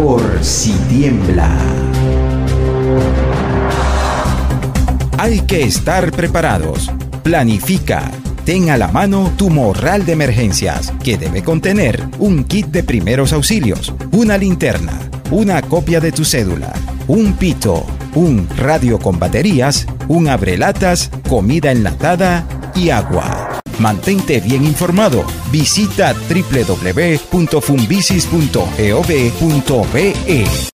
por si tiembla. Hay que estar preparados. Planifica. Ten a la mano tu morral de emergencias, que debe contener un kit de primeros auxilios, una linterna, una copia de tu cédula, un pito, un radio con baterías, un abrelatas, comida enlatada y agua. Mantente bien informado. Visita www.fumbisis.gov.be.